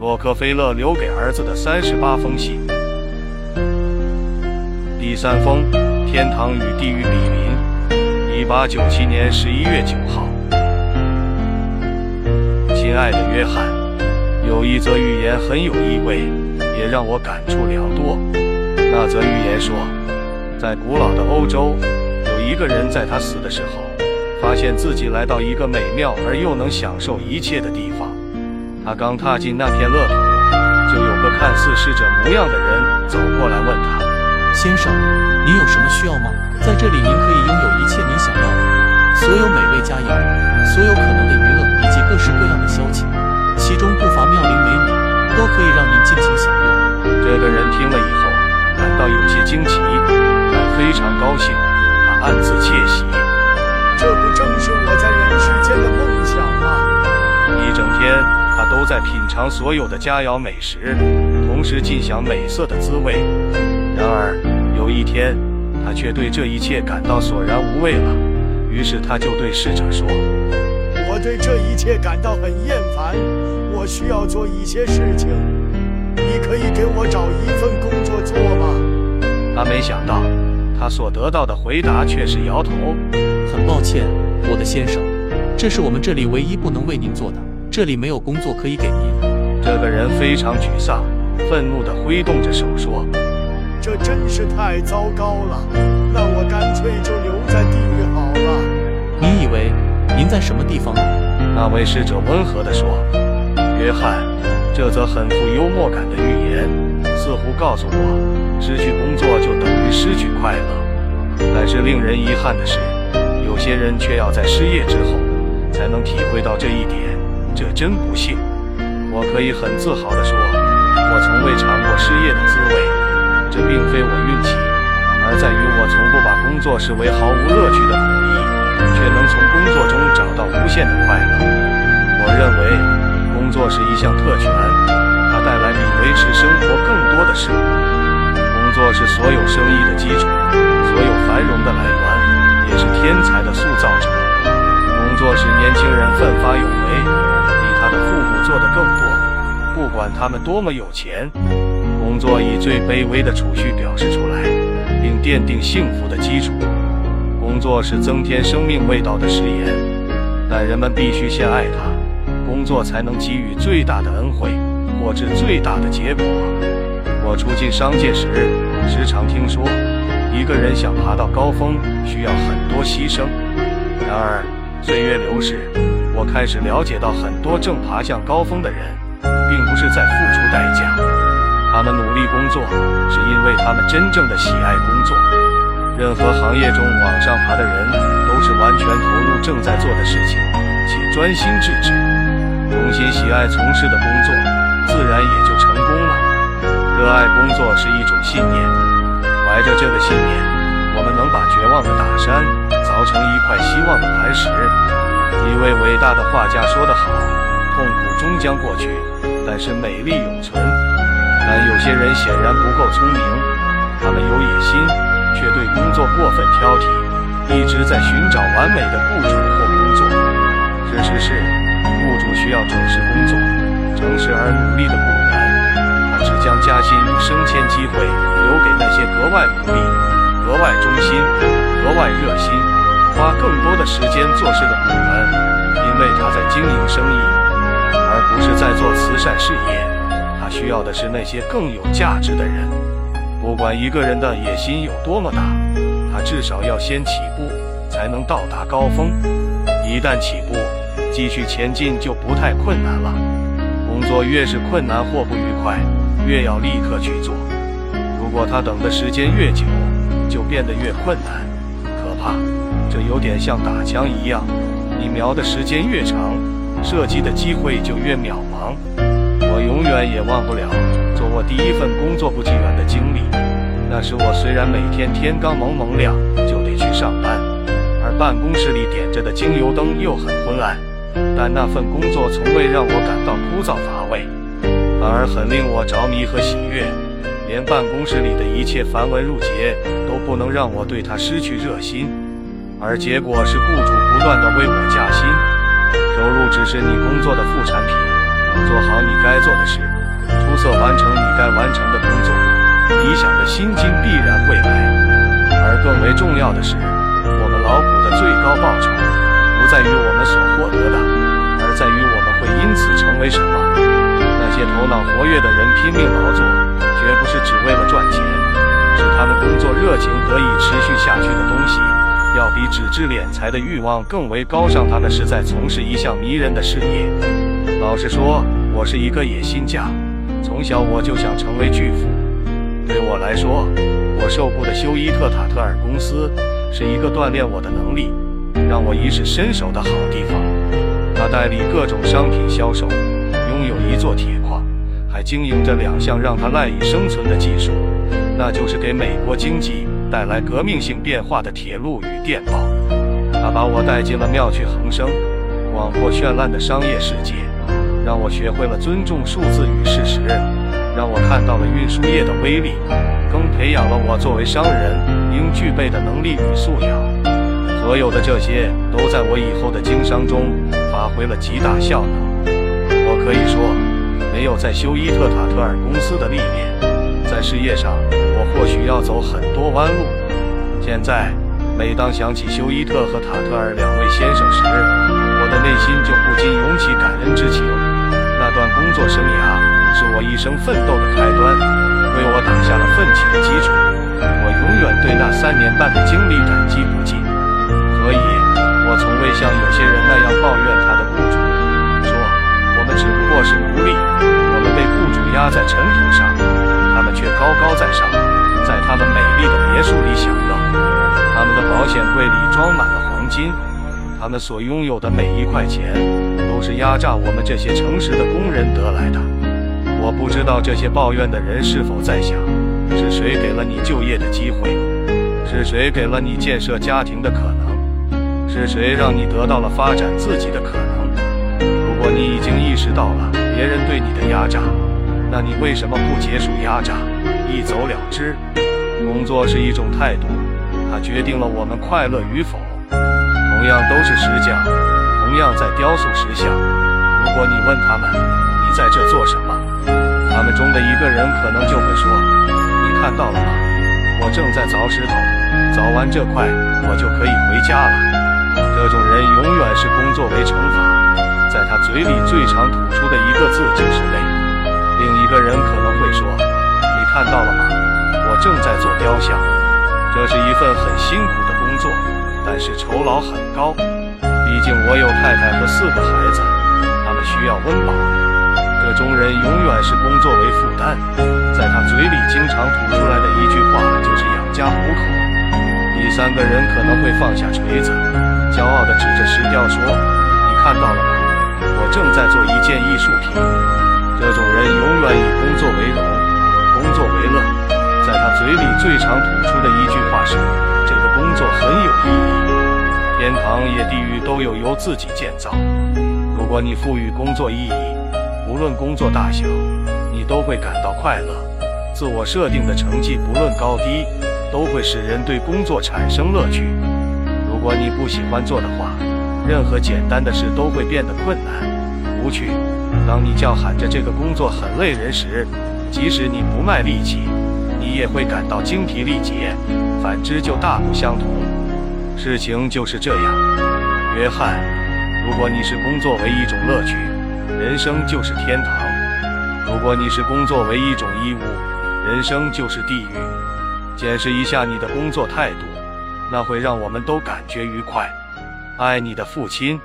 洛克菲勒留给儿子的三十八封信。第三封：天堂与地狱比邻。一八九七年十一月九号。亲爱的约翰，有一则寓言很有意味，也让我感触良多。那则寓言说，在古老的欧洲，有一个人在他死的时候，发现自己来到一个美妙而又能享受一切的地方。他刚踏进那片乐土，就有个看似逝者模样的人走过来问他：“先生，您有什么需要吗？在这里，您可以拥有一切您想要的，所有美味佳肴，所有可能的娱乐，以及各式各样的消遣，其中不乏妙龄美女，都可以让您尽情享用。”这个人听了以后，感到有些惊奇，但非常高兴，他暗自窃喜。在品尝所有的佳肴美食，同时尽享美色的滋味。然而有一天，他却对这一切感到索然无味了。于是他就对侍者说：“我对这一切感到很厌烦，我需要做一些事情。你可以给我找一份工作做吗？”他没想到，他所得到的回答却是摇头：“很抱歉，我的先生，这是我们这里唯一不能为您做的。”这里没有工作可以给您。这个人非常沮丧，愤怒地挥动着手说：“这真是太糟糕了！那我干脆就留在地狱好了。”你以为您在什么地方呢？那位侍者温和地说：“约翰，这则很富幽默感的寓言，似乎告诉我，失去工作就等于失去快乐。但是令人遗憾的是，有些人却要在失业之后，才能体会到这一点。”这真不幸，我可以很自豪地说，我从未尝过失业的滋味。这并非我运气，而在于我从不把工作视为毫无乐趣的苦役，却能从工作中找到无限的快乐。我认为，工作是一项特权，它带来比维持生活更多的事物。工作是所有生意的基础，所有繁荣的来源，也是天才的塑造者。使年轻人奋发有为。比他的父母做的更多，不管他们多么有钱，工作以最卑微的储蓄表示出来，并奠定幸福的基础。工作是增添生命味道的食盐，但人们必须先爱它，工作才能给予最大的恩惠，获至最大的结果。我初进商界时，时常听说，一个人想爬到高峰，需要很多牺牲。然而，岁月流逝。我开始了解到，很多正爬向高峰的人，并不是在付出代价。他们努力工作，是因为他们真正的喜爱工作。任何行业中往上爬的人，都是完全投入正在做的事情，且专心致志，衷心喜爱从事的工作，自然也就成功了。热爱工作是一种信念，怀着这个信念，我们能把绝望的大山凿成一块希望的磐石。一位伟大的画家说得好：“痛苦终将过去，但是美丽永存。”但有些人显然不够聪明，他们有野心，却对工作过分挑剔，一直在寻找完美的雇主或工作。事实是，雇主需要重视工作、诚实而努力的雇员，他只将加薪升迁机会留给那些格外努力、格外忠心、格外热心。花更多的时间做事的雇员，因为他在经营生意，而不是在做慈善事业。他需要的是那些更有价值的人。不管一个人的野心有多么大，他至少要先起步，才能到达高峰。一旦起步，继续前进就不太困难了。工作越是困难或不愉快，越要立刻去做。如果他等的时间越久，就变得越困难，可怕。有点像打枪一样，你瞄的时间越长，射击的机会就越渺茫。我永远也忘不了做我第一份工作不几远的经历。那时我虽然每天天刚蒙蒙亮就得去上班，而办公室里点着的精油灯又很昏暗，但那份工作从未让我感到枯燥乏味，反而很令我着迷和喜悦。连办公室里的一切繁文缛节都不能让我对它失去热心。而结果是，雇主不断的为我加薪，收入只是你工作的副产品。做好你该做的事，出色完成你该完成的工作，理想的薪金必然会来。而更为重要的是，我们劳苦的最高报酬，不在于我们所获得的，而在于我们会因此成为什么。那些头脑活跃的人拼命劳作，绝不是只为了赚钱，是他们工作热情得以持续下去的东西。要比只知敛财的欲望更为高尚，他们是在从事一项迷人的事业。老实说，我是一个野心家，从小我就想成为巨富。对我来说，我受雇的休伊特塔特尔公司是一个锻炼我的能力、让我一试身手的好地方。他代理各种商品销售，拥有一座铁矿，还经营着两项让他赖以生存的技术，那就是给美国经济。带来革命性变化的铁路与电报，他把我带进了妙趣横生、广阔绚烂的商业世界，让我学会了尊重数字与事实，让我看到了运输业的威力，更培养了我作为商人应具备的能力与素养。所有的这些都在我以后的经商中发挥了极大效能。我可以说，没有在休伊特塔特尔公司的历练，在事业上。我或许要走很多弯路。现在，每当想起休伊特和塔特尔两位先生时，我的内心就不禁涌起感恩之情。那段工作生涯是我一生奋斗的开端，为我打下了奋起的基础。我永远对那三年半的经历感激不尽。所以，我从未像有些人那样抱怨他的雇主，说我们只不过是奴隶，我们被雇主压在尘土，高在上。在他们美丽的别墅里享乐，他们的保险柜里装满了黄金，他们所拥有的每一块钱都是压榨我们这些诚实的工人得来的。我不知道这些抱怨的人是否在想：是谁给了你就业的机会？是谁给了你建设家庭的可能？是谁让你得到了发展自己的可能？如果你已经意识到了别人对你的压榨，那你为什么不结束压榨？一走了之，工作是一种态度，它决定了我们快乐与否。同样都是石匠，同样在雕塑石像。如果你问他们你在这做什么，他们中的一个人可能就会说：“你看到了吗？我正在凿石头，凿完这块，我就可以回家了。”这种人永远是工作为惩罚，在他嘴里最常吐出的一个字就是累。另一个人可能会说。看到了吗？我正在做雕像，这是一份很辛苦的工作，但是酬劳很高。毕竟我有太太和四个孩子，他们需要温饱。这种人永远是工作为负担，在他嘴里经常吐出来的一句话就是养家糊口。第三个人可能会放下锤子，骄傲地指着石雕说：“你看到了吗？我正在做一件艺术品。”这种人永远以工作为荣。工作为乐，在他嘴里最常吐出的一句话是：“这个工作很有意义。”天堂也地狱都有由自己建造。如果你赋予工作意义，无论工作大小，你都会感到快乐。自我设定的成绩不论高低，都会使人对工作产生乐趣。如果你不喜欢做的话，任何简单的事都会变得困难、无趣。当你叫喊着这个工作很累人时，即使你不卖力气，你也会感到精疲力竭。反之就大不相同。事情就是这样，约翰。如果你是工作为一种乐趣，人生就是天堂；如果你是工作为一种义务，人生就是地狱。检视一下你的工作态度，那会让我们都感觉愉快。爱你的父亲。